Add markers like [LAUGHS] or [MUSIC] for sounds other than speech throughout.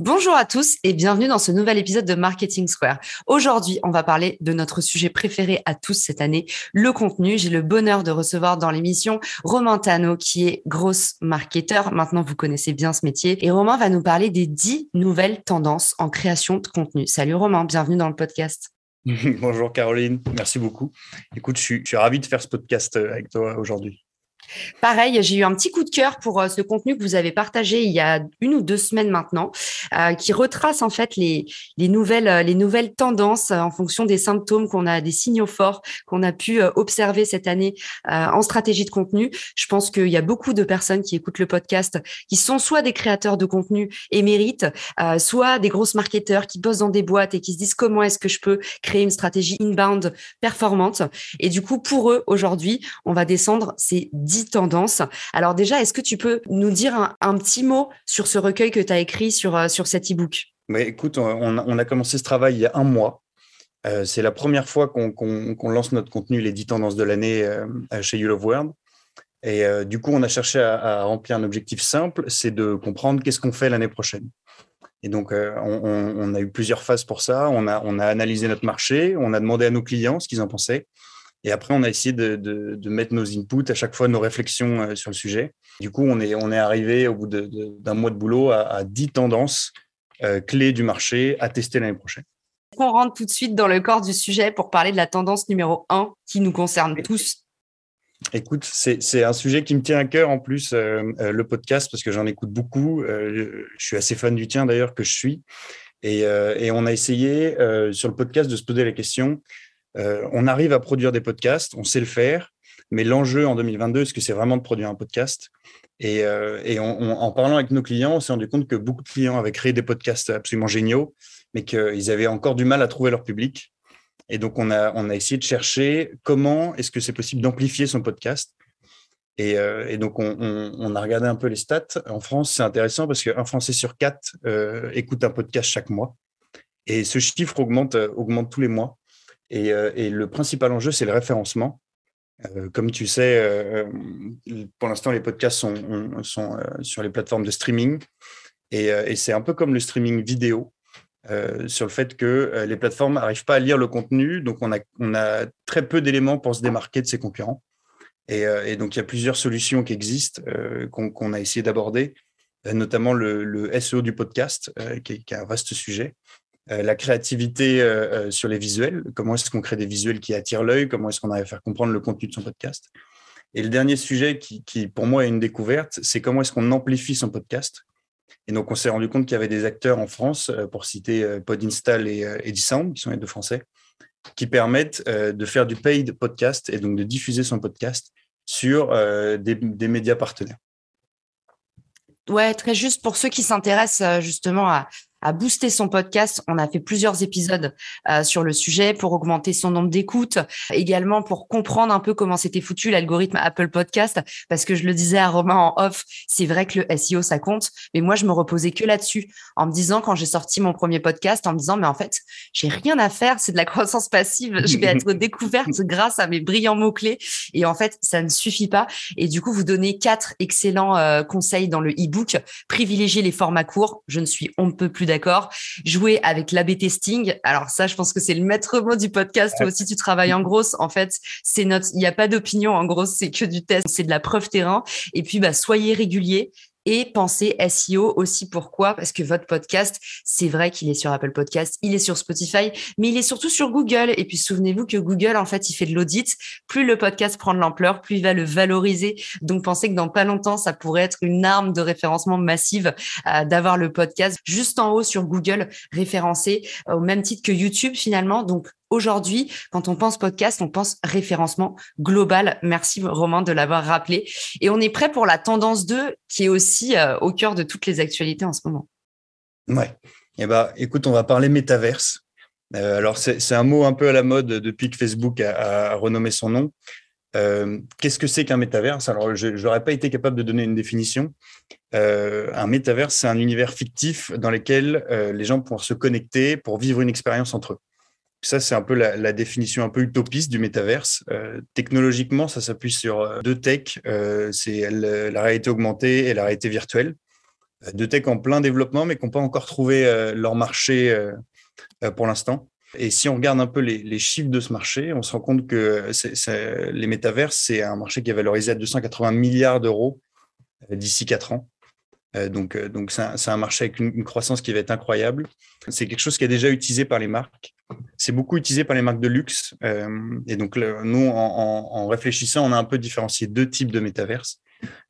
Bonjour à tous et bienvenue dans ce nouvel épisode de Marketing Square. Aujourd'hui, on va parler de notre sujet préféré à tous cette année, le contenu. J'ai le bonheur de recevoir dans l'émission Romain Tano, qui est grosse marketeur. Maintenant, vous connaissez bien ce métier. Et Romain va nous parler des 10 nouvelles tendances en création de contenu. Salut Romain, bienvenue dans le podcast. [LAUGHS] Bonjour Caroline, merci beaucoup. Écoute, je suis, je suis ravi de faire ce podcast euh, avec toi aujourd'hui. Pareil, j'ai eu un petit coup de cœur pour euh, ce contenu que vous avez partagé il y a une ou deux semaines maintenant, euh, qui retrace en fait les, les, nouvelles, euh, les nouvelles tendances en fonction des symptômes qu'on a, des signaux forts qu'on a pu observer cette année en stratégie de contenu. Je pense qu'il y a beaucoup de personnes qui écoutent le podcast qui sont soit des créateurs de contenu émérites, soit des grosses marketeurs qui bossent dans des boîtes et qui se disent comment est-ce que je peux créer une stratégie inbound performante? Et du coup, pour eux, aujourd'hui, on va descendre ces 10 tendances. Alors déjà, est-ce que tu peux nous dire un, petit mot sur ce recueil que tu as écrit sur, euh, sur cet e-book? Mais Écoute, on, a commencé ce travail il y a un mois. Euh, c'est la première fois qu'on lance notre contenu, les 10 tendances de l'année euh, chez You Love World. Et du coup, on a cherché à, remplir un objectif simple, c'est de comprendre qu'est-ce qu'on fait l'année prochaine. Et donc, on, a eu plusieurs phases pour ça. On a, on a analysé notre marché, on a demandé à nos clients ce qu'ils en pensaient. Et après, on a essayé de, mettre nos inputs, à chaque fois nos réflexions euh, sur le sujet. Du coup, on est, on est arrivé au bout d'un mois de boulot à, 10 tendances euh, clés du marché à tester l'année prochaine. On rentre tout de suite dans le corps du sujet pour parler de la tendance numéro 1 qui nous concerne tous? Écoute, c'est un sujet qui me tient à cœur en plus, euh, le podcast, parce que j'en écoute beaucoup. je suis assez fan du tien d'ailleurs, que je suis. Et, et on a essayé sur le podcast de se poser la question euh, on arrive à produire des podcasts, on sait le faire, mais l'enjeu en 2022, est-ce que c'est vraiment de produire un podcast? Et, euh, en parlant avec nos clients, on s'est rendu compte que beaucoup de clients avaient créé des podcasts absolument géniaux, mais qu'ils avaient encore du mal à trouver leur public. Et donc, on a, essayé de chercher comment est-ce que c'est possible d'amplifier son podcast. Et, euh, donc, on, a regardé un peu les stats. En France, c'est intéressant parce qu'un Français sur quatre écoute un podcast chaque mois. Et ce chiffre augmente, augmente tous les mois. Euh, et, le principal enjeu, c'est le référencement. Euh, comme tu sais, euh, pour l'instant, les podcasts sont, sur les plateformes de streaming. Et, c'est un peu comme le streaming vidéo, sur le fait que les plateformes n'arrivent pas à lire le contenu. Donc, on a, très peu d'éléments pour se démarquer de ses concurrents. Et, donc, il y a plusieurs solutions qui existent, qu'on a essayé d'aborder, notamment le, SEO du podcast, qui est, un vaste sujet. Euh, la créativité euh, euh, sur les visuels, comment est-ce qu'on crée des visuels qui attirent l'œil, comment est-ce qu'on arrive à faire comprendre le contenu de son podcast? Et le dernier sujet qui, pour moi est une découverte, c'est comment est-ce qu'on amplifie son podcast? Et donc on s'est rendu compte qu'il y avait des acteurs en France, pour citer Podinstall et Edisound, qui sont les deux français, qui permettent de faire du paid podcast et donc de diffuser son podcast sur des, des médias partenaires. Ouais, très juste pour ceux qui s'intéressent justement à, à booster son podcast. On a fait plusieurs épisodes euh, sur le sujet pour augmenter son nombre d'écoutes, également pour comprendre un peu comment c'était foutu l'algorithme Apple Podcast, parce que je le disais à Romain en off, c'est vrai que le SEO ça compte, mais moi je me reposais que là-dessus, en me disant quand j'ai sorti mon premier podcast, en me disant mais en fait j'ai rien à faire, c'est de la croissance passive, je vais être [LAUGHS] découverte grâce à mes brillants mots clés, et en fait ça ne suffit pas. Et du coup vous donnez quatre excellents euh, conseils dans le e-book, privilégier les formats courts, je ne suis on ne peut plus d'accord. Jouer avec l'AB testing. Alors ça, je pense que c'est le maître mot du podcast. Toi aussi, tu travailles en grosse. En fait, c'est notre, il n'y a pas d'opinion. En gros, c'est que du test. C'est de la preuve terrain. Et puis, bah, soyez régulier et penser SEO aussi. Pourquoi? Parce que votre podcast, c'est vrai qu'il est sur Apple Podcast, il est sur Spotify, mais il est surtout sur Google. Et puis souvenez-vous que Google, en fait, il fait de l'audit. Plus le podcast prend de l'ampleur, plus il va le valoriser. Donc pensez que dans pas longtemps, ça pourrait être une arme de référencement massive euh, d'avoir le podcast juste en haut sur Google référencé au même titre que YouTube finalement. Donc aujourd'hui, quand on pense podcast, on pense référencement global. Merci Romain de l'avoir rappelé. Et on est prêt pour la tendance 2 qui est aussi euh, au cœur de toutes les actualités en ce moment. Ouais. Eh ben, écoute, on va parler métaverse. Euh, alors, c'est un mot un peu à la mode depuis que Facebook a, renommé son nom. Euh, qu'est-ce que c'est qu'un métaverse? Alors, je n'aurais pas été capable de donner une définition. un métaverse, c'est un univers fictif dans lequel les gens pourront se connecter pour vivre une expérience entre eux. Ça, c'est un peu la, définition un peu utopiste du métaverse. Euh, technologiquement, ça s'appuie sur euh, deux techs, euh, c'est la réalité augmentée et la réalité virtuelle. Deux techs en plein développement, mais qui n'ont pas encore trouvé leur marché pour l'instant. Et si on regarde un peu les, chiffres de ce marché, on se rend compte que les métaverses, c'est un marché qui est valorisé à 280 milliards d'euros d'ici quatre ans. donc, donc c'est un, marché avec une, croissance qui va être incroyable. C'est quelque chose qui est déjà utilisé par les marques. C'est beaucoup utilisé par les marques de luxe. Euh, et donc, nous, en, réfléchissant, on a un peu différencié deux types de métaverses.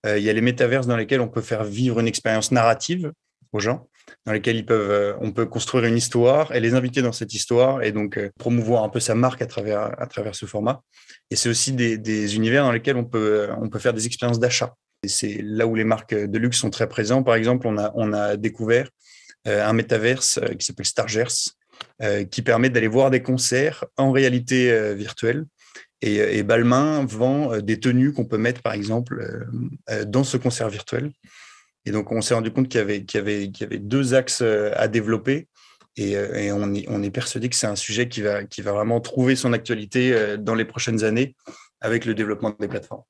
Euh, il y a les métaverses dans lesquels on peut faire vivre une expérience narrative aux gens, dans lesquels ils peuvent, euh, on peut construire une histoire et les inviter dans cette histoire et donc promouvoir un peu sa marque à travers, à travers ce format. Et c'est aussi des, univers dans lesquels on peut, on peut faire des expériences d'achat. Et c'est là où les marques de luxe sont très présentes. Par exemple, on a, on a découvert un métaverse qui s'appelle Stargers, qui permet d'aller voir des concerts en réalité euh, virtuelle. Et, et, Balmain vend euh, des tenues qu'on peut mettre, par exemple, dans ce concert virtuel. Et donc, on s'est rendu compte qu'il y, avait, deux axes à développer. Et, on, est, persuadé que c'est un sujet qui va vraiment trouver son actualité dans les prochaines années avec le développement des plateformes.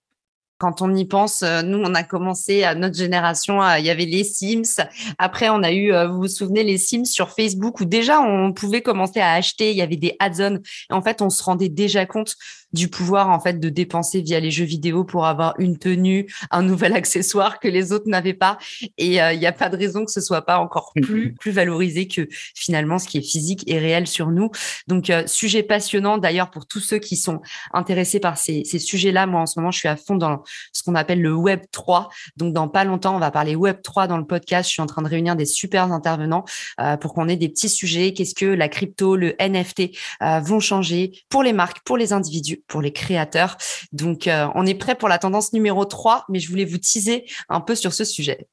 Quand on y pense, euh, nous, on a commencé à notre génération, il y avait les Sims. Après, on a eu, euh, vous vous souvenez, les Sims sur Facebook où déjà on pouvait commencer à acheter. Il y avait des add-ons. En fait, on se rendait déjà compte du pouvoir en fait de dépenser via les jeux vidéo pour avoir une tenue, un nouvel [LAUGHS] accessoire que les autres n'avaient pas. Et euh, il n'y a pas de raison que ce soit pas encore mm, plus mm. plus valorisé que finalement ce qui est physique et réel sur nous. Donc euh, sujet passionnant d'ailleurs pour tous ceux qui sont intéressés par ces, ces sujets-là. Moi en ce moment je suis à fond dans ce qu'on appelle le Web 3. Donc dans pas longtemps on va parler Web 3 dans le podcast. Je suis en train de réunir des super intervenants euh, pour qu'on ait des petits sujets. Qu'est-ce que la crypto, le NFT vont changer pour les marques, pour les individus pour les créateurs. Donc, euh, on est prêt pour la tendance numéro 3, mais je voulais vous teaser un peu sur ce sujet.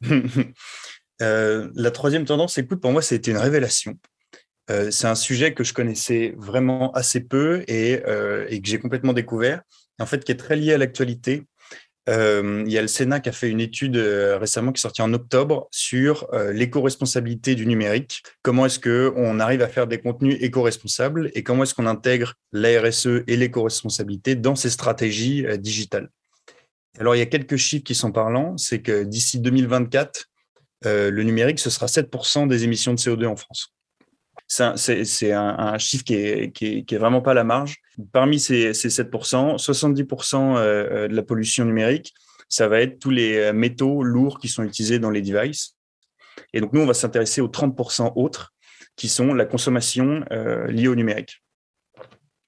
[LAUGHS] Euh, la troisième tendance, écoute, pour moi, c'était une révélation. Euh, c'est un sujet que je connaissais vraiment assez peu et, et que j'ai complètement découvert, en fait, qui est très lié à l'actualité euh, il y a le Sénat qui a fait une étude euh, récemment qui est sortie en octobre sur euh, l'éco-responsabilité du numérique. Comment est-ce qu'on arrive à faire des contenus éco-responsables et comment est-ce qu'on intègre la RSE et l'éco-responsabilité dans ces stratégies digitales? Alors, il y a quelques chiffres qui sont parlants. C'est que d'ici 2024, le numérique, ce sera 7% des émissions de CO2 en France c'est un, chiffre qui est, vraiment pas la marge. Parmi ces, 7%, 70% euh, euh, de la pollution numérique, ça va être tous les euh, métaux lourds qui sont utilisés dans les devices. Et donc, nous, on va s'intéresser aux 30% autres, qui sont la consommation liée au numérique.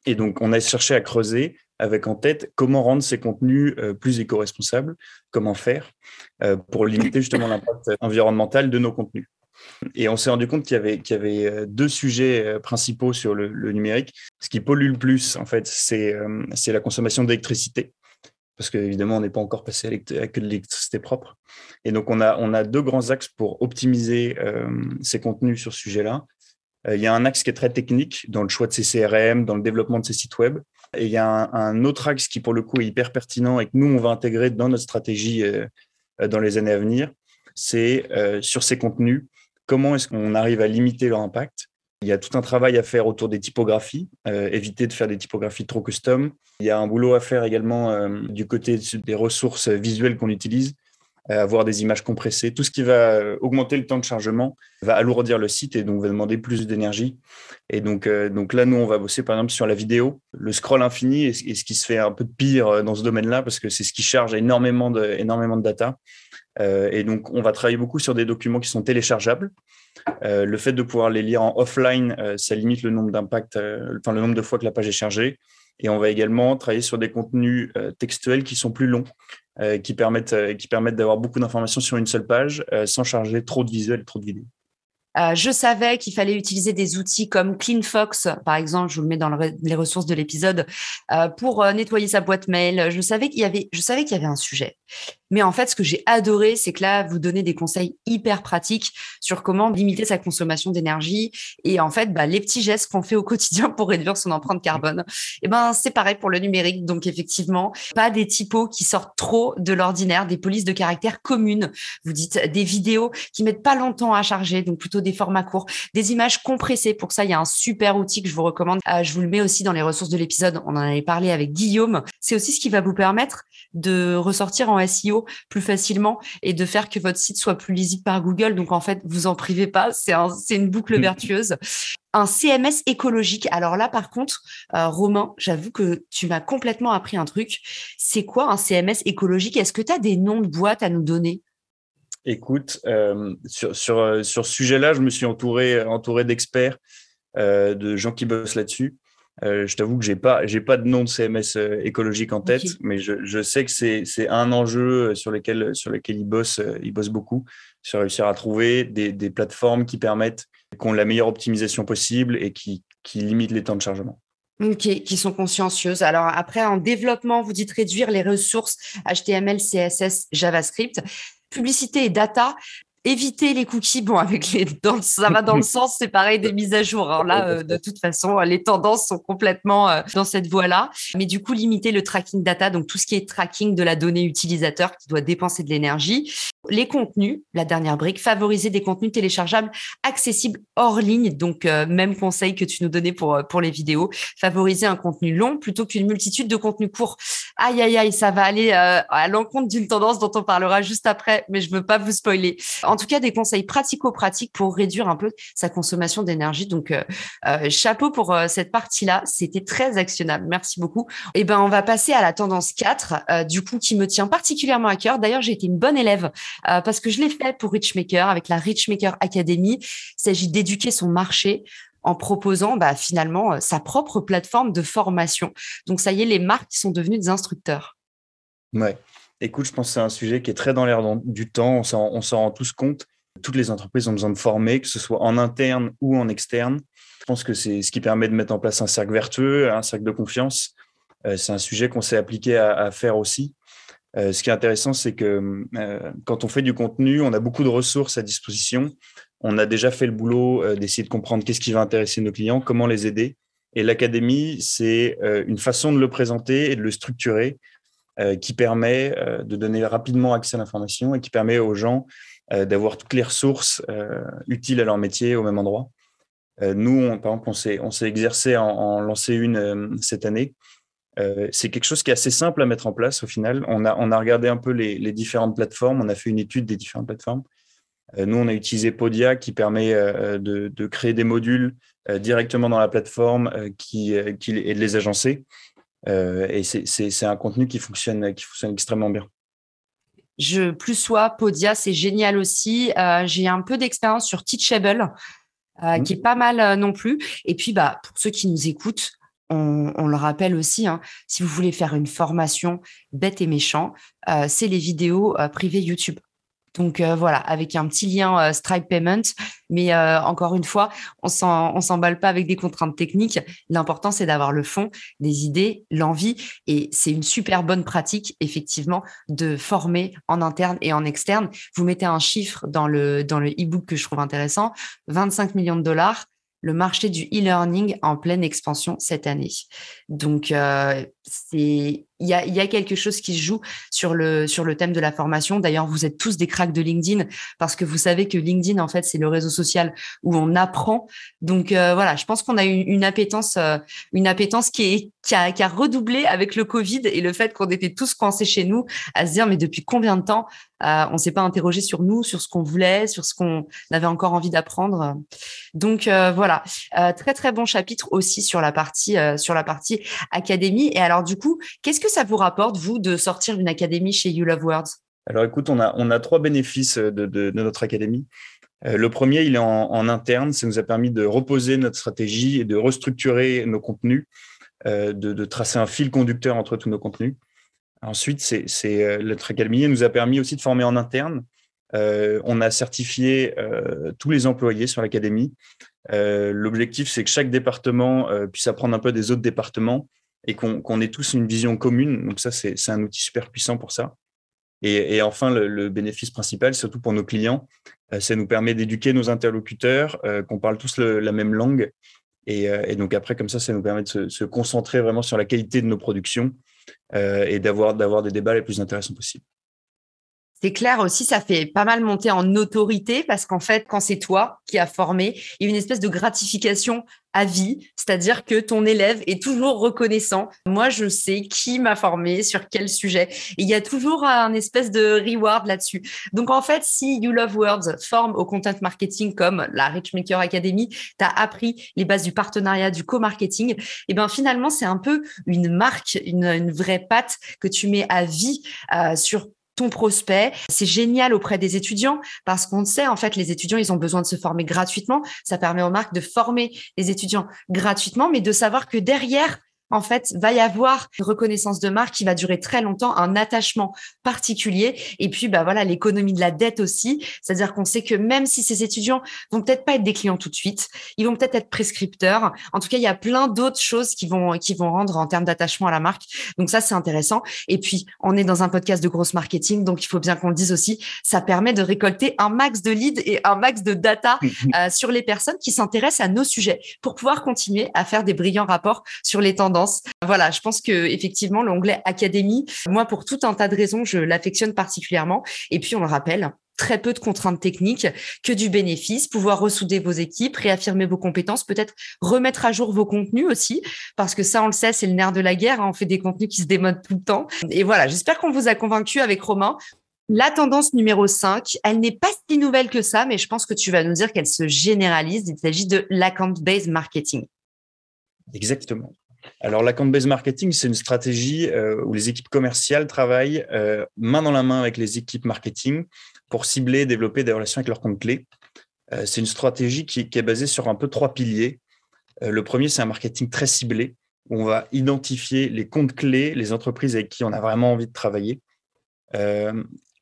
Et donc, on a cherché à creuser avec en tête comment rendre ces contenus plus éco-responsables, comment faire pour limiter justement l'impact environnemental de nos contenus. Et on s'est rendu compte qu'il y avait, euh, deux sujets euh, principaux sur le, numérique. Ce qui pollue le plus, en fait, c'est, euh, la consommation d'électricité. Parce qu'évidemment, on n'est pas encore passé à, que de l'électricité propre. Et donc, on a, deux grands axes pour optimiser ces contenus sur ce sujet-là. il y a un axe qui est très technique dans le choix de ces CRM, dans le développement de ces sites web. Et il y a un, autre axe qui, pour le coup, est hyper pertinent et que nous, on va intégrer dans notre stratégie dans les années à venir. C'est sur ces contenus, Comment est-ce qu'on arrive à limiter leur impact il y a tout un travail à faire autour des typographies, euh, éviter de faire des typographies trop custom. Il y a un boulot à faire également euh, du côté des ressources visuelles qu'on utilise. avoir des images compressées. Tout ce qui va augmenter le temps de chargement va alourdir le site et donc va demander plus d'énergie. Et donc, donc là, nous, on va bosser par exemple sur la vidéo, le scroll infini et, ce qui se fait un peu de pire dans ce domaine-là parce que c'est ce qui charge énormément de, énormément de data. Et donc, on va travailler beaucoup sur des documents qui sont téléchargeables. le fait de pouvoir les lire en offline, ça limite le nombre enfin le nombre de fois que la page est chargée. Et on va également travailler sur des contenus euh, textuels qui sont plus longs, euh, qui permettent, euh, permettent d'avoir beaucoup d'informations sur une seule page sans charger trop de visuels trop de vidéos. Euh, je savais qu'il fallait utiliser des outils comme CleanFox, par exemple, je vous le mets dans les ressources de l'épisode, euh, pour euh, nettoyer sa boîte mail. Je savais qu'il y je savais qu'il y avait un sujet. Mais en fait, ce que j'ai adoré, c'est que là, vous donnez des conseils hyper pratiques sur comment limiter sa consommation d'énergie et en fait, bah, les petits gestes qu'on fait au quotidien pour réduire son empreinte carbone. Et eh ben, c'est pareil pour le numérique. Donc, effectivement, pas des typos qui sortent trop de l'ordinaire, des polices de caractère communes. Vous dites des vidéos qui mettent pas longtemps à charger, donc plutôt des formats courts, des images compressées. Pour ça, il y a un super outil que je vous recommande. Euh, je vous le mets aussi dans les ressources de l'épisode. On en avait parlé avec Guillaume. C'est aussi ce qui va vous permettre de ressortir en SEO plus facilement et de faire que votre site soit plus lisible par Google. Donc, en fait, vous en privez pas. C'est une boucle mm. vertueuse un CMS écologique. Alors là, par contre, euh, Romain, j'avoue que tu m'as complètement appris un truc. C'est quoi un CMS écologique? Est-ce que tu as des noms de boîtes à nous donner? Écoute, euh, sur, sur, euh, sur, ce sujet-là, je me suis entouré, entouré d'experts, euh, de gens qui bossent là-dessus. Je t'avoue que j'ai pas, j'ai pas de nom de CMS écologique en tête, mais je, je, sais que c'est, c'est un enjeu sur lequel, sur lequel ils bossent, ils bossent beaucoup, sur réussir à trouver des, des plateformes qui permettent, qu'on la meilleure optimisation possible et qui, qui limitent les temps de chargement. Ok, qui sont consciencieuses. Alors après, en développement, vous dites réduire les ressources HTML, CSS, JavaScript publicité et data éviter les cookies, bon, avec les, dans, ça va dans le sens, c'est pareil des mises à jour. Alors là, euh, de toute façon, les tendances sont complètement euh, dans cette voie-là. Mais du coup, limiter le tracking data, donc tout ce qui est tracking de la donnée utilisateur qui doit dépenser de l'énergie. Les contenus, la dernière brique, favoriser des contenus téléchargeables accessibles hors ligne. Donc, euh, même conseil que tu nous donnais pour, pour les vidéos. Favoriser un contenu long plutôt qu'une multitude de contenus courts. Aïe, aïe, aïe, ça va aller à l'encontre d'une tendance dont on parlera juste après, mais je veux pas vous spoiler en tout cas des conseils pratico-pratiques pour réduire un peu sa consommation d'énergie. Donc, euh, euh, chapeau pour euh, cette partie-là. C'était très actionnable. Merci beaucoup. Et eh ben, on va passer à la tendance 4, du coup, qui me tient particulièrement à cœur. D'ailleurs, j'ai été une bonne élève parce que je l'ai fait pour Richmaker avec la Richmaker Academy. Il s'agit d'éduquer son marché en proposant bah, finalement sa propre plateforme de formation. Donc ça y est, les marques sont devenues des instructeurs. Ouais. Écoute, je pense que c'est un sujet qui est très dans l'air du temps. On s'en rend tous compte. Toutes les entreprises ont besoin de former, que ce soit en interne ou en externe. Je pense que c'est ce qui permet de mettre en place un cercle vertueux, un cercle de confiance. Euh, c'est un sujet qu'on s'est appliqué à, faire aussi. Euh, ce qui est intéressant, c'est que euh, quand on fait du contenu, on a beaucoup de ressources à disposition. On a déjà fait le boulot d'essayer de comprendre qu'est-ce qui va intéresser nos clients, comment les aider. Et l'académie, c'est une façon de le présenter et de le structurer euh, qui permet euh, de donner rapidement accès à l'information et qui permet aux gens euh, d'avoir toutes les ressources utiles à leur métier au même endroit. nous, on, par exemple, on s'est exercé en, en, une cette année. C'est quelque chose qui est assez simple à mettre en place au final. On a, on a regardé un peu les, les différentes plateformes, on a fait une étude des différentes plateformes. nous, on a utilisé Podia qui permet de, de, créer des modules directement dans la plateforme qui, qui, et de les agencer. Euh, et c'est un contenu qui fonctionne, qui fonctionne extrêmement bien. Je plus sois Podia, c'est génial aussi. Euh, j'ai un peu d'expérience sur Teachable, euh, mmh. qui est pas mal non plus. Et puis, bah, pour ceux qui nous écoutent, on, le rappelle aussi, hein, si vous voulez faire une formation bête et méchant, c'est les vidéos privées YouTube. Donc euh, voilà, avec un petit lien euh, Stripe Payment. Mais euh, encore une fois, on ne s'emballe pas avec des contraintes techniques. L'important, c'est d'avoir le fond, des idées, l'envie. Et c'est une super bonne pratique, effectivement, de former en interne et en externe. Vous mettez un chiffre dans le dans le e-book que je trouve intéressant 25 millions de dollars le marché du e-learning en pleine expansion cette année. Donc, euh, c'est il y a, quelque chose qui se joue sur le sur le thème de la formation. D'ailleurs, vous êtes tous des cracks de LinkedIn parce que vous savez que LinkedIn, en fait, c'est le réseau social où on apprend. Donc euh, voilà, je pense qu'on a une, une appétence, euh, une appétence qui est qui a, redoublé avec le Covid et le fait qu'on était tous coincés chez nous à se dire mais depuis combien de temps euh, on s'est pas interrogé sur nous, sur ce qu'on voulait, sur ce qu'on avait encore envie d'apprendre? Donc euh, voilà, très très bon chapitre aussi sur la partie sur la partie académie. Et alors du coup, qu'est-ce que ça vous rapporte vous de sortir d'une académie chez You Love Words? Alors écoute, on a on a trois bénéfices de, de, de notre académie. Le premier, il est en, interne. Ça nous a permis de reposer notre stratégie et de restructurer nos contenus, euh, de, de, tracer un fil conducteur entre tous nos contenus. Ensuite, c'est, c'est, notre académie nous a permis aussi de former en interne. Euh, on a certifié euh, tous les employés sur l'académie. Euh, l'objectif, c'est que chaque département puisse apprendre un peu des autres départements et qu'on, ait tous une vision commune. Donc ça, c'est, un outil super puissant pour ça. Et, enfin, le, bénéfice principal, surtout pour nos clients, euh, ça nous permet d'éduquer nos interlocuteurs, euh, qu'on parle tous la même langue. Et, euh, et, donc après, comme ça, ça nous permet de se, concentrer vraiment sur la qualité de nos productions et d'avoir des débats les plus intéressants possibles. C'est clair aussi, ça fait pas mal monter en autorité parce qu'en fait, quand c'est toi qui as formé, il y a une espèce de gratification à vie, c'est-à-dire que ton élève est toujours reconnaissant. Moi, je sais qui m'a formé, sur quel sujet. il y a toujours un espèce de reward là-dessus. Donc, en fait, si You Love Words forme au content marketing comme la Richmaker Academy, tu as appris les bases du partenariat, du co-marketing, et eh ben finalement, c'est un peu une marque, une, une vraie patte que tu mets à vie euh, sur ton prospect. C'est génial auprès des étudiants parce qu'on sait, en fait, les étudiants, ils ont besoin de se former gratuitement. Ça permet aux marques de former les étudiants gratuitement, mais de savoir que derrière, en fait, va y avoir une reconnaissance de marque qui va durer très longtemps, un attachement particulier. Et puis, bah voilà, l'économie de la dette aussi. C'est-à-dire qu'on sait que même si ces étudiants vont peut-être pas être des clients tout de suite, ils vont peut-être être prescripteurs. En tout cas, il y a plein d'autres choses qui vont, qui vont rendre en termes d'attachement à la marque. Donc ça, c'est intéressant. Et puis, on est dans un podcast de grosse marketing. Donc, il faut bien qu'on le dise aussi. Ça permet de récolter un max de leads et un max de data [LAUGHS] euh, sur les personnes qui s'intéressent à nos sujets pour pouvoir continuer à faire des brillants rapports sur les tendances voilà, je pense que effectivement l'onglet académie, moi pour tout un tas de raisons, je l'affectionne particulièrement. Et puis on le rappelle, très peu de contraintes techniques, que du bénéfice, pouvoir ressouder vos équipes, réaffirmer vos compétences, peut-être remettre à jour vos contenus aussi, parce que ça, on le sait, c'est le nerf de la guerre. Hein, on fait des contenus qui se démodent tout le temps. Et voilà, j'espère qu'on vous a convaincu avec Romain. La tendance numéro 5, elle n'est pas si nouvelle que ça, mais je pense que tu vas nous dire qu'elle se généralise. Il s'agit de l'account-based marketing. Exactement. Alors, l'account-based marketing, c'est une stratégie euh, où les équipes commerciales travaillent euh, main dans la main avec les équipes marketing pour cibler et développer des relations avec leurs comptes clés. Euh, c'est une stratégie qui, est basée sur un peu trois piliers. Le premier, c'est un marketing très ciblé, où on va identifier les comptes clés, les entreprises avec qui on a vraiment envie de travailler.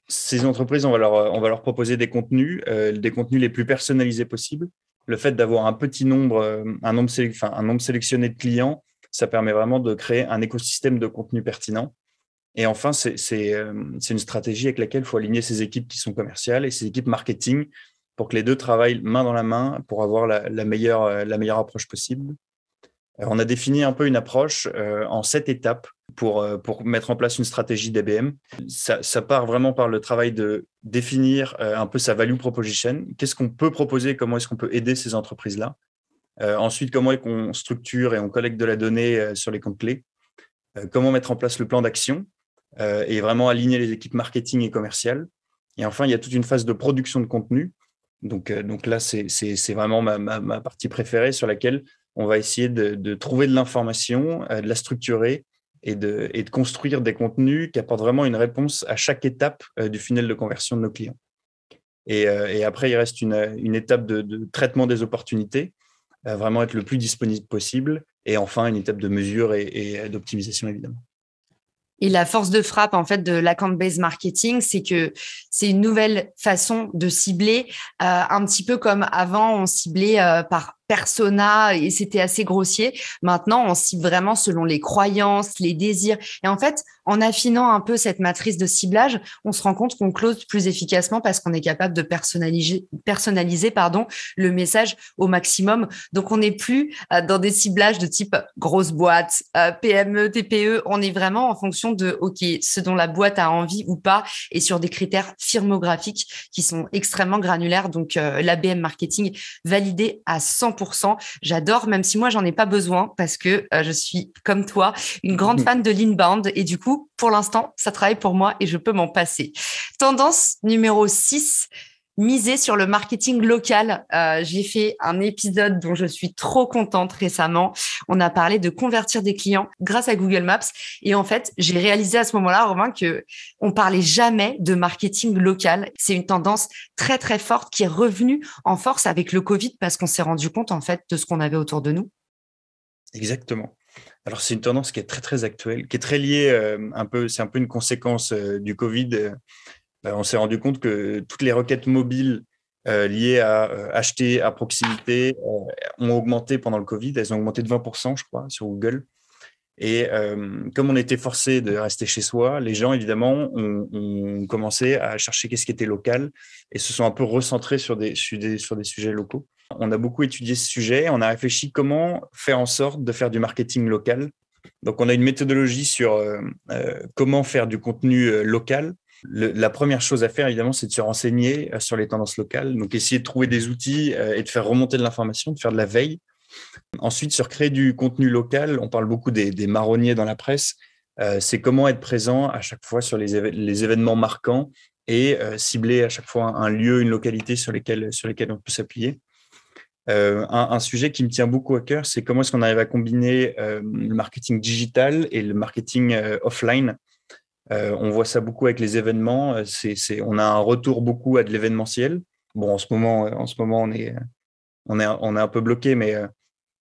Ces entreprises, on va, leur, proposer des contenus, des contenus les plus personnalisés possibles. Le fait d'avoir un petit nombre, un nombre sélectionné de clients, ça permet vraiment de créer un écosystème de contenu pertinent. Et enfin, euh, c'est une stratégie avec laquelle il faut aligner ces équipes qui sont commerciales et ces équipes marketing pour que les deux travaillent main dans la main pour avoir la, meilleure, euh, la meilleure approche possible. Euh, on a défini un peu une approche en sept étapes pour, pour mettre en place une stratégie d'ABM. Ça, part vraiment par le travail de définir un peu sa value proposition. Qu'est-ce qu'on peut proposer Comment est-ce qu'on peut aider ces entreprises-là? Ensuite, comment est qu'on structure et on collecte de la donnée euh, sur les comptes clés? Euh, Comment mettre en place le plan d'action et vraiment aligner les équipes marketing et commerciales? Et enfin, il y a toute une phase de production de contenu. Donc, donc là, c'est vraiment ma, ma, partie préférée sur laquelle on va essayer de, trouver de l'information, de la structurer et de, et de, construire des contenus qui apportent vraiment une réponse à chaque étape du funnel de conversion de nos clients. Et, et après, il reste une, une étape de, de, traitement des opportunités vraiment être le plus disponible possible. Et enfin, une étape de mesure et, d'optimisation, évidemment. Et la force de frappe en fait de l'account-based marketing, c'est que c'est une nouvelle façon de cibler, euh, un petit peu comme avant on ciblait euh, par persona et c'était assez grossier. Maintenant, on cible vraiment selon les croyances, les désirs. Et en fait, en affinant un peu cette matrice de ciblage, on se rend compte qu'on close plus efficacement parce qu'on est capable de personnaliser, personnaliser pardon, le message au maximum. Donc, on n'est plus euh, dans des ciblages de type grosse boîte, euh, PME, TPE. On est vraiment en fonction de, OK, ce dont la boîte a envie ou pas et sur des critères firmographiques qui sont extrêmement granulaires. Donc, euh, l'ABM marketing validé à 100%. J'adore, même si moi, j'en ai pas besoin parce que je suis, comme toi, une grande mmh. fan de l'inbound et du coup, pour l'instant, ça travaille pour moi et je peux m'en passer. Tendance numéro 6, miser sur le marketing local. Euh, j'ai fait un épisode dont je suis trop contente récemment. On a parlé de convertir des clients grâce à Google Maps. Et en fait, j'ai réalisé à ce moment-là, Romain, que on parlait jamais de marketing local. C'est une tendance très, très forte qui est revenue en force avec le Covid parce qu'on s'est rendu compte, en fait, de ce qu'on avait autour de nous. Exactement. Alors, c'est une tendance qui est très, très actuelle, qui est très liée euh, un peu, c'est un peu une conséquence euh, du Covid. Euh, on s'est rendu compte que toutes les requêtes mobiles liées à acheter à proximité ont augmenté pendant le Covid. Elles ont augmenté de 20%, je crois, sur Google. Et comme on était forcé de rester chez soi, les gens, évidemment, ont, commencé à chercher qu'est-ce qui était local et se sont un peu recentrés sur des, sur des sujets locaux. On a beaucoup étudié ce sujet. On a réfléchi comment faire en sorte de faire du marketing local. Donc, on a une méthodologie sur euh, euh, comment faire du contenu euh, local. la première chose à faire, évidemment, c'est de se renseigner sur les tendances locales. Donc, essayer de trouver des outils et de faire remonter de l'information, de faire de la veille. Ensuite, sur créer du contenu local, on parle beaucoup des, marronniers dans la presse. c'est comment être présent à chaque fois sur les, événements marquants et cibler à chaque fois un, lieu, une localité sur lesquels, on peut s'appuyer. Euh, un, sujet qui me tient beaucoup à cœur, c'est comment est-ce qu'on arrive à combiner euh, le marketing digital et le marketing euh, offline. on voit ça beaucoup avec les événements. On a un retour beaucoup à de l'événementiel. Bon, en ce moment, en ce moment, on est, on est, on est un peu bloqué, mais,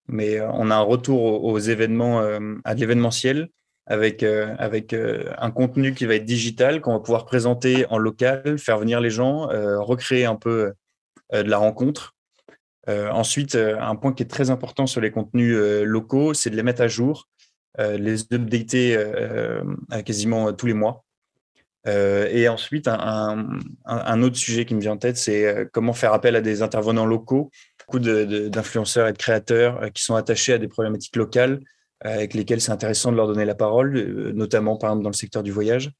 mais on a un retour aux, événements, à de l'événementiel avec, avec un contenu qui va être digital, qu'on va pouvoir présenter en local, faire venir les gens, recréer un peu de la rencontre. Euh, ensuite, euh, un point qui est très important sur les contenus euh, locaux, c'est de les mettre à jour, les updater quasiment tous les mois. et ensuite, un, autre sujet qui me vient en tête, c'est comment faire appel à des intervenants locaux, beaucoup d'influenceurs et de créateurs qui sont attachés à des problématiques locales, avec lesquelles c'est intéressant de leur donner la parole, notamment par exemple dans le secteur du voyage.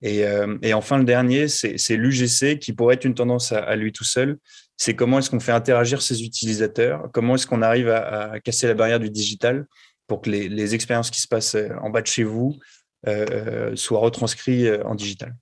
Et, enfin, le dernier, c'est l'UGC qui pourrait être une tendance à lui tout seul, c'est comment est-ce qu'on fait interagir ces utilisateurs, comment est-ce qu'on arrive à, casser la barrière du digital pour que les, expériences qui se passent euh, en bas de chez vous euh, euh, soient retranscrites en digital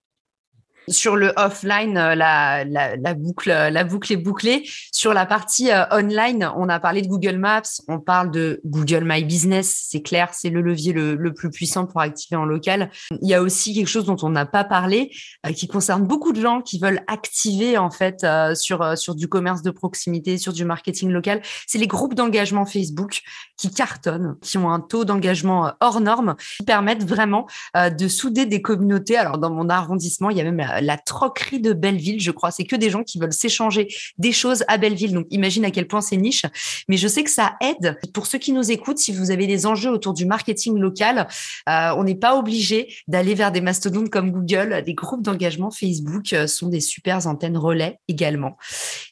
sur le offline, euh, la, la, boucle, la boucle est bouclée. Sur la partie euh, online, on a parlé de Google Maps, on parle de Google My Business, c'est clair, c'est le levier le, plus puissant pour activer en local. Il y a aussi quelque chose dont on n'a pas parlé, euh, qui concerne beaucoup de gens qui veulent activer en fait sur sur du commerce de proximité, sur du marketing local. C'est les groupes d'engagement Facebook qui cartonnent, qui ont un taux d'engagement hors norme, qui permettent vraiment de souder des communautés. Alors dans mon arrondissement, il y a même la troquerie de Belleville, je crois. C'est que des gens qui veulent s'échanger des choses à Belleville. Donc, imagine à quel point c'est niche. Mais je sais que ça aide pour ceux qui nous écoutent. Si vous avez des enjeux autour du marketing local, euh, on n'est pas obligé d'aller vers des mastodontes comme Google. Des groupes d'engagement Facebook euh, sont des super antennes relais également.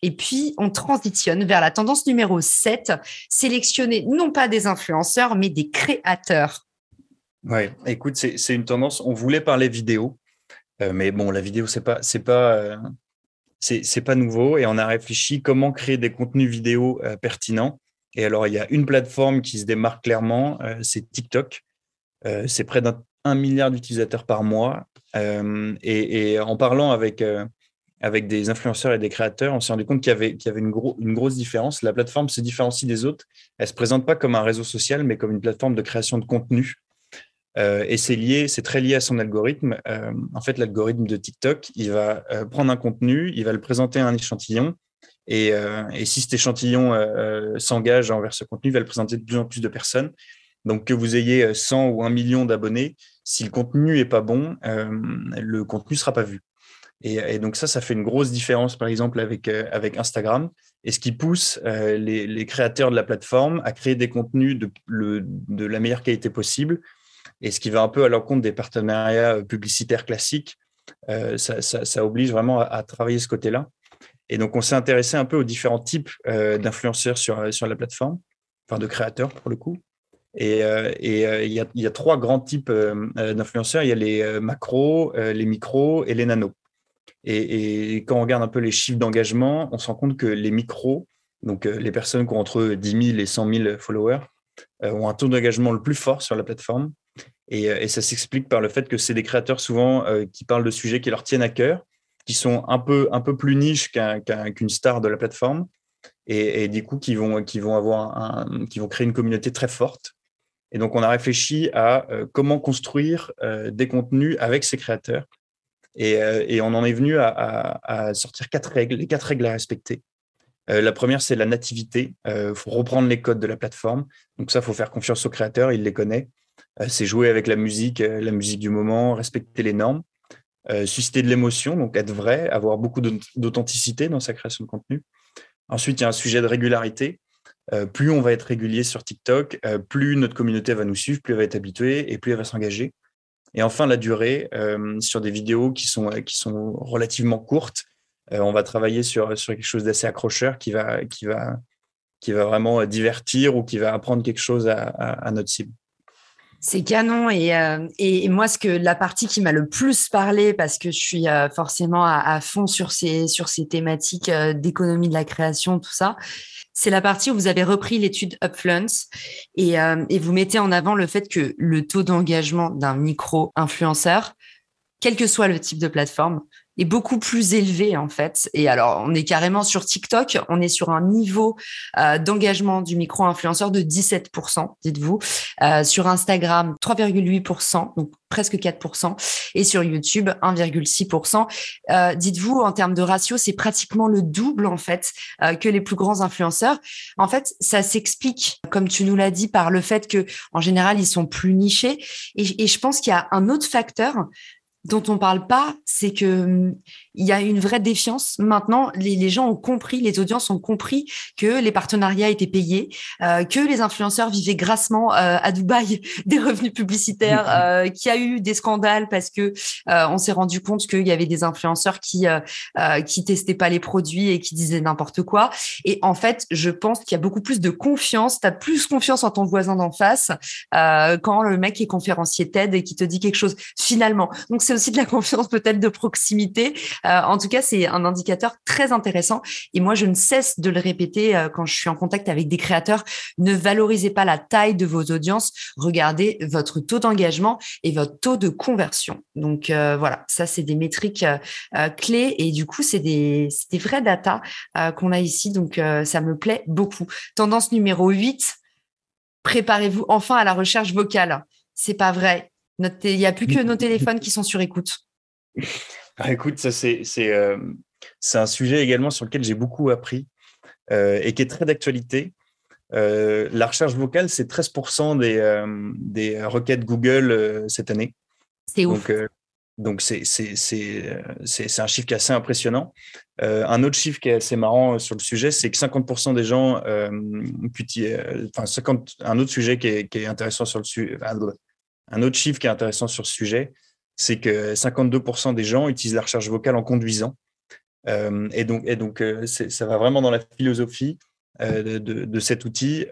Et puis, on transitionne vers la tendance numéro 7, sélectionner non pas des influenceurs, mais des créateurs. Oui, écoute, c'est une tendance. On voulait parler vidéo, euh, mais bon, la vidéo, c'est pas, c'est pas, euh, c'est pas nouveau. Et on a réfléchi comment créer des contenus vidéo euh, pertinents. Et alors, il y a une plateforme qui se démarque clairement, c'est TikTok. c'est près d'un milliard d'utilisateurs par mois. Et, en parlant avec avec des influenceurs et des créateurs, on s'est rendu compte qu'il y avait, qu'il y avait une, une, grosse différence. La plateforme se différencie des autres. Elle ne se présente pas comme un réseau social, mais comme une plateforme de création de contenu. Euh, et c'est lié, c'est très lié à son algorithme. Euh, en fait, l'algorithme de TikTok, il va euh, prendre un contenu, il va le présenter à un échantillon, et, si cet échantillon s'engage envers ce contenu, il va le présenter de plus en plus de personnes. Donc, que vous ayez 100 ou 1 million d'abonnés, si le contenu est pas bon, le contenu sera pas vu. Et, donc ça, ça fait une grosse différence, par exemple, avec, Instagram, et ce qui pousse les, créateurs de la plateforme à créer des contenus de, la meilleure qualité possible, et ce qui va un peu à l'encontre des partenariats publicitaires classiques. Ça, ça, oblige vraiment à travailler ce côté-là. Et donc, on s'est intéressé un peu aux différents types euh, d'influenceurs sur, sur la plateforme, enfin de créateurs pour le coup. Et euh, euh, il y, a, trois grands types d'influenceurs. Il y a les macros, les micros et les nanos. Et, quand on regarde un peu les chiffres d'engagement, on se rend compte que les micros, donc les personnes qui ont entre 10 000 et 100 000 followers, ont un taux d'engagement le plus fort sur la plateforme. Et, et ça s'explique par le fait que c'est des créateurs souvent qui parlent de sujets qui leur tiennent à cœur qui sont un peu, un peu plus niche qu'une star de la plateforme et, du coup qui vont, qui, vont avoir qui vont créer une communauté très forte. Et donc, on a réfléchi à euh, comment construire euh, des contenus avec ces créateurs. Et, euh, et, on en est venu à, sortir quatre règles, les quatre règles à respecter. la première, c'est la nativité. Il faut reprendre les codes de la plateforme. Donc ça, il faut faire confiance aux créateurs, il les connaît. C'est jouer avec la musique, la musique du moment, respecter les normes. Euh, susciter de l'émotion, donc être vrai, avoir beaucoup d'authenticité dans sa création de contenu. Ensuite, il y a un sujet de régularité. Euh, plus on va être régulier sur TikTok, euh, plus notre communauté va nous suivre, plus elle va être habituée et plus elle va s'engager. Et enfin, la durée sur des vidéos qui sont, qui sont relativement courtes. on va travailler sur, sur quelque chose d'assez accrocheur qui va, qui, va, qui va vraiment divertir ou qui va apprendre quelque chose à notre cible. C'est canon euh, et, et, moi ce que la partie qui m'a le plus parlé parce que je suis euh, forcément à, fond sur ces sur ces thématiques euh, d'économie de la création tout ça, c'est la partie où vous avez repris l'étude Upfluence et, et vous mettez en avant le fait que le taux d'engagement d'un micro influenceur, quel que soit le type de plateforme, est beaucoup plus élevé en fait. Et alors, on est carrément sur TikTok, on est sur un niveau euh, d'engagement du micro-influenceur de 17%, dites-vous. Euh, sur Instagram, 3,8%, donc presque 4%. Et sur YouTube, 1,6%. Euh, dites-vous, en termes de ratio, c'est pratiquement le double en fait que les plus grands influenceurs. En fait, ça s'explique, comme tu nous l'as dit, par le fait que en général, ils sont plus nichés. Et je pense qu'il y a un autre facteur dont on parle pas, c'est que hum, il y a une vraie défiance. Maintenant, les, gens ont compris, les audiences ont compris que les partenariats étaient payés, euh, que les influenceurs vivaient grassement euh, à Dubaï [LAUGHS] des revenus publicitaires, euh, qu'il y a eu des scandales parce que euh, on s'est rendu compte qu'il y avait des influenceurs qui qui testaient pas les produits et qui disaient n'importe quoi. Et en fait, je pense qu'il y a beaucoup plus de confiance. Tu as plus confiance en ton voisin d'en face quand le mec est conférencier TED et qui te dit quelque chose finalement. Donc c'est aussi de la confiance peut-être de proximité. Euh, en tout cas, c'est un indicateur très intéressant. Et moi, je ne cesse de le répéter euh, quand je suis en contact avec des créateurs. Ne valorisez pas la taille de vos audiences. Regardez votre taux d'engagement et votre taux de conversion. Donc euh, voilà, ça, c'est des métriques clés. Et du coup, c'est des, vraies data qu'on a ici. Donc ça me plaît beaucoup. Tendance numéro 8. Préparez-vous enfin à la recherche vocale. C'est pas vrai. Il n'y a plus que nos téléphones qui sont sur écoute. Ah, écoute, ça c'est euh, c'est un sujet également sur lequel j'ai beaucoup appris euh, et qui est très d'actualité. Euh, la recherche vocale, c'est 13% des, des requêtes Google cette année. C'est ouf. Donc, c'est un chiffre qui est assez impressionnant. un autre chiffre qui est assez marrant sur le sujet, c'est que 50% des gens, enfin 50, un autre sujet qui est, qui est intéressant sur le sujet, un autre chiffre qui est intéressant sur ce sujet, c'est que 52% des gens utilisent la recherche vocale en conduisant. Euh, et donc, euh, ça va vraiment dans la philosophie euh, de, cet outil.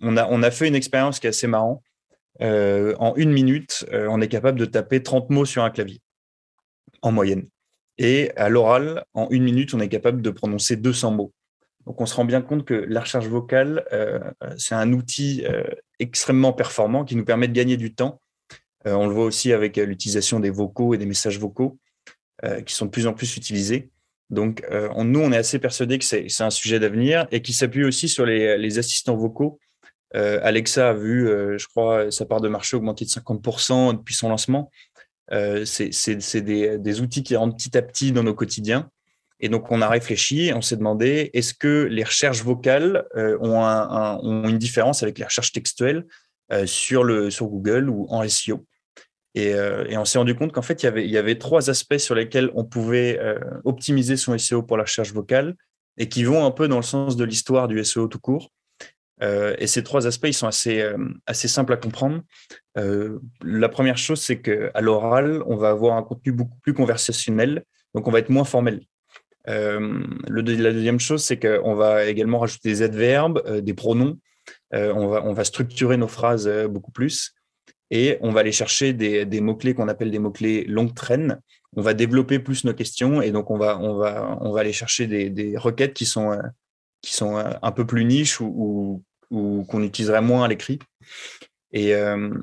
on, a, fait une expérience qui est assez marrant. en une minute, on est capable de taper 30 mots sur un clavier, en moyenne. Et à l'oral, en une minute, on est capable de prononcer 200 mots. Donc, on se rend bien compte que la recherche vocale, c'est un outil extrêmement performant qui nous permet de gagner du temps on le voit aussi avec euh, l'utilisation des vocaux et des messages vocaux euh, qui sont de plus en plus utilisés. Donc, nous, on est assez persuadés que c'est un sujet d'avenir et qui s'appuie aussi sur les, assistants vocaux. Alexa a vu, je crois, sa part de marché augmenter de 50% depuis son lancement. c'est des, outils qui rentrent petit à petit dans nos quotidiens. Et donc, on a réfléchi, on s'est demandé, est-ce que les recherches vocales ont, une différence avec les recherches textuelles sur, le, sur Google ou en SEO Et, on s'est rendu compte qu'en fait, il y, avait, trois aspects sur lesquels on pouvait optimiser son SEO pour la recherche vocale et qui vont un peu dans le sens de l'histoire du SEO tout court. et ces trois aspects, ils sont assez, assez simples à comprendre. la première chose, c'est qu'à l'oral, on va avoir un contenu beaucoup plus conversationnel, donc on va être moins formel. Euh, la deuxième chose, c'est qu'on va également rajouter des adverbes, euh, des pronoms. Euh, on, va, on va structurer nos phrases beaucoup plus et on va aller chercher des, mots-clés qu'on appelle des mots-clés longue traîne. On va développer plus nos questions et donc on va, on va, on va aller chercher des, requêtes qui sont, qui sont un peu plus niches ou, ou, qu'on utiliserait moins à l'écrit. Et,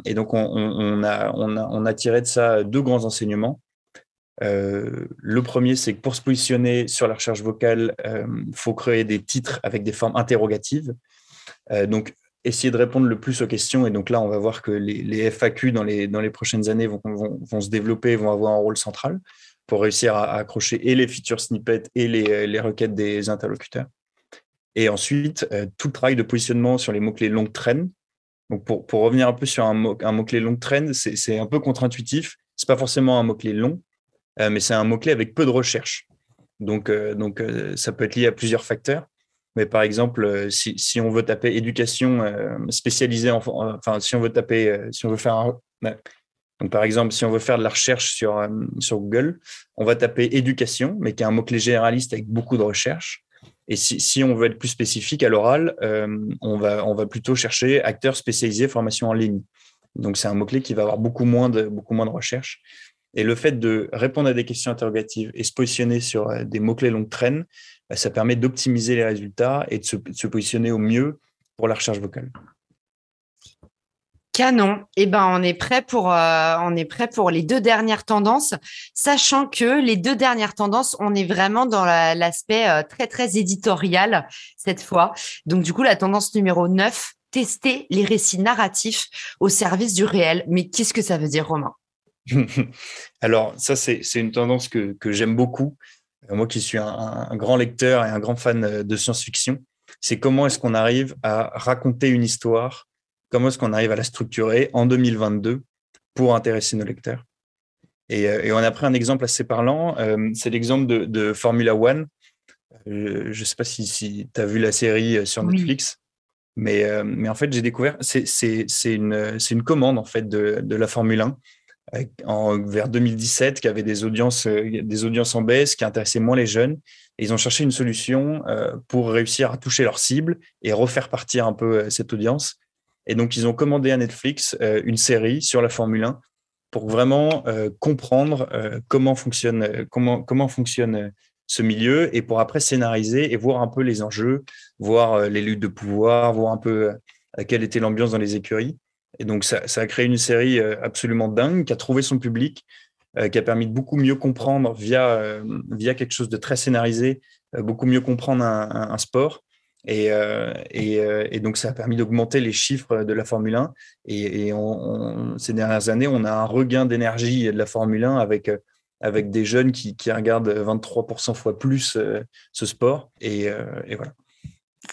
et, donc, on, a, on, a, on a tiré de ça deux grands enseignements. Euh, le premier, c'est que pour se positionner sur la recherche vocale, il euh, faut créer des titres avec des formes interrogatives. Euh, donc, essayer de répondre le plus aux questions. Et donc là, on va voir que les, FAQ dans les, dans les prochaines années vont, vont, se développer, vont avoir un rôle central pour réussir à, accrocher et les feature snippets et les, les, requêtes des interlocuteurs. Et ensuite, tout le travail de positionnement sur les mots-clés longue traîne. Donc, pour, pour, revenir un peu sur un, mot, un mot-clé longue traîne, c'est un peu contre-intuitif. C'est pas forcément un mot-clé long, euh, mais c'est un mot-clé avec peu de recherche. Donc, euh, donc euh, ça peut être lié à plusieurs facteurs. Mais par exemple, si, si on veut taper éducation spécialisée, en, enfin, si on veut taper, si on veut faire un, donc, par exemple, si on veut faire de la recherche sur, sur Google, on va taper éducation, mais qui est un mot-clé généraliste avec beaucoup de recherche. Et si, si on veut être plus spécifique à l'oral, on, va, on va plutôt chercher acteurs spécialisés formation en ligne. Donc, c'est un mot-clé qui va avoir beaucoup moins de, beaucoup moins de recherche. Et le fait de répondre à des questions interrogatives et se positionner sur euh, des mots-clés longue traîne, ça permet d'optimiser les résultats et de se, positionner au mieux pour la recherche vocale. Canon. Eh ben, on est prêt pour, euh, on est prêt pour les deux dernières tendances, sachant que les deux dernières tendances, on est vraiment dans l'aspect euh, très très éditorial cette fois. Donc du coup, la tendance numéro 9, tester les récits narratifs au service du réel. Mais qu'est-ce que ça veut dire, Romain? [LAUGHS] Alors, ça, c'est une tendance que, j'aime beaucoup. Euh, moi qui suis un, grand lecteur et un grand fan euh, de science-fiction, c'est comment est-ce qu'on arrive à raconter une histoire, comment est-ce qu'on arrive à la structurer en 2022 pour intéresser nos lecteurs. Et, euh, on a pris un exemple assez parlant, c'est l'exemple de, Formula One. je ne sais pas si, tu as vu la série sur Netflix. Mais, mais en fait, j'ai découvert, c'est une, une commande en fait de, de la Formule 1 en, vers 2017 qui avait des audiences, euh, des audiences en baisse, qui intéressaient moins les jeunes. Et ils ont cherché une solution euh, pour réussir à toucher leur cible et refaire partir un peu euh, cette audience. Et donc, ils ont commandé à Netflix une série sur la Formule 1 pour vraiment comprendre comment fonctionne, comment, comment fonctionne ce milieu et pour après scénariser et voir un peu les enjeux, voir les luttes de pouvoir, voir un peu quelle était l'ambiance dans les écuries. Et donc, ça, a créé une série euh, absolument dingue qui a trouvé son public, euh, qui a permis de beaucoup mieux comprendre via, euh, via quelque chose de très scénarisé, beaucoup mieux comprendre un, sport. Et, donc, ça a permis d'augmenter les chiffres de la Formule 1. Et, ces dernières années, on a un regain d'énergie de la Formule 1 avec, avec des jeunes qui, qui regardent 23% fois plus ce sport. Et, voilà.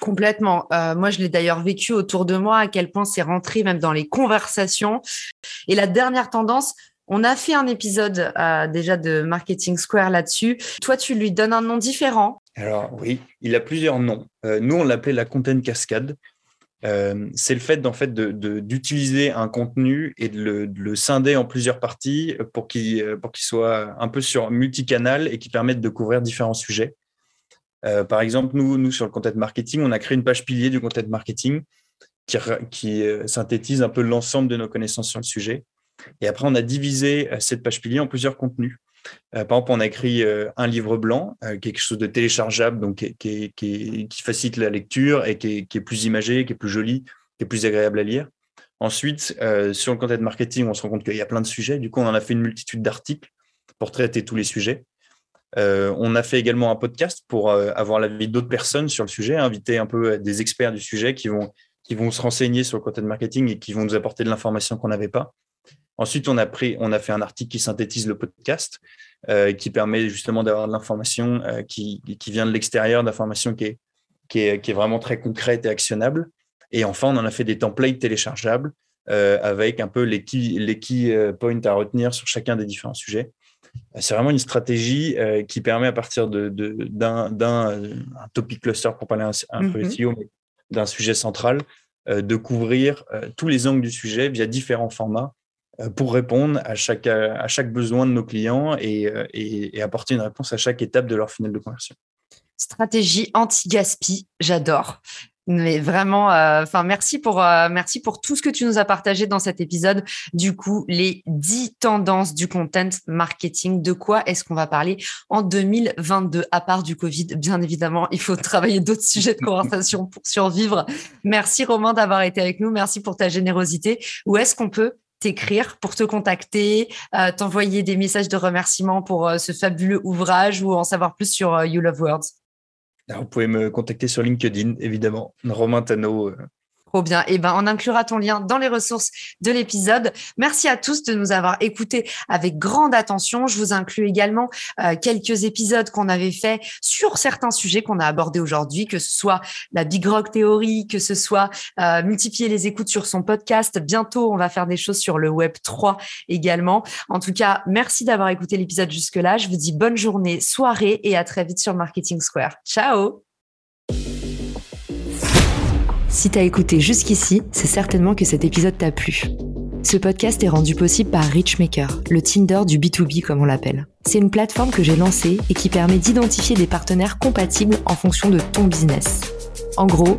Complètement. Euh, moi, je l'ai d'ailleurs vécu autour de moi, à quel point c'est rentré même dans les conversations. Et la dernière tendance, on a fait un épisode euh, déjà de Marketing Square là-dessus. Toi, tu lui donnes un nom différent. Alors oui, il a plusieurs noms. Euh, nous, on l'appelait la content cascade. c'est le fait, en fait d'utiliser un contenu et de le, de le, scinder en plusieurs parties pour qu'il pour qu'il soit un peu sur multicanal et qui permette de couvrir différents sujets. Euh, par exemple, nous, sur le content marketing, on a créé une page pilier du content marketing qui, euh, synthétise un peu l'ensemble de nos connaissances sur le sujet. Et après, on a divisé euh, cette page pilier en plusieurs contenus. par exemple, on a écrit un livre blanc, quelque chose de téléchargeable, qui, facilite la lecture et qui est, plus imagé, qui est plus joli, qui est plus agréable à lire. Ensuite, sur le content marketing, on se rend compte qu'il y a plein de sujets. Du coup, on en a fait une multitude d'articles pour traiter tous les sujets. Euh, on a fait également un podcast pour euh, avoir l'avis d'autres personnes sur le sujet, inviter un peu euh, des experts du sujet qui vont, se renseigner sur le content marketing et qui vont nous apporter de l'information qu'on n'avait pas. Ensuite, on a, pris, on a fait un article qui synthétise le podcast, qui permet justement d'avoir de l'information qui, vient de l'extérieur, d'informations qui est, vraiment très concrète et actionnable. Et enfin, on en a fait des templates téléchargeables avec un peu les les key points à retenir sur chacun des différents sujets. C'est vraiment une stratégie qui permet à partir d'un de, d'un topic cluster pour parler un, peu SEO, mais d'un sujet central, de couvrir tous les angles du sujet via différents formats pour répondre à chaque, à chaque besoin de nos clients et, et, apporter une réponse à chaque étape de leur funnel de conversion. Stratégie anti-gaspi, j'adore. Mais vraiment, euh, enfin, merci pour euh, merci pour tout ce que tu nous as partagé dans cet épisode. Du coup, les 10 tendances du content marketing. De quoi est-ce qu'on va parler en 2022 À part du Covid, bien évidemment, il faut [LAUGHS] travailler d'autres sujets de conversation pour survivre. Merci Romain d'avoir été avec nous. Merci pour ta générosité. Où est-ce qu'on peut t'écrire pour te contacter, euh, t'envoyer des messages de remerciement pour ce fabuleux ouvrage ou en savoir plus sur You Love Words? Vous pouvez me contacter sur LinkedIn, évidemment. Romain Tano, euh, Trop bien. Eh ben, on inclura ton lien dans les ressources de l'épisode. Merci à tous de nous avoir écoutés avec grande attention. Je vous inclus également euh, quelques épisodes qu'on avait fait sur certains sujets qu'on a abordés aujourd'hui, que ce soit la Big Rock théorie, que ce soit euh, multiplier les écoutes sur son podcast. Bientôt, on va faire des choses sur le Web 3 également. En tout cas, merci d'avoir écouté l'épisode jusque-là. Je vous dis bonne journée, soirée et à très vite sur Marketing Square. Ciao si t'as écouté jusqu'ici, c'est certainement que cet épisode t'a plu. Ce podcast est rendu possible par Richmaker, le Tinder du B2B comme on l'appelle. C'est une plateforme que j'ai lancée et qui permet d'identifier des partenaires compatibles en fonction de ton business. En gros,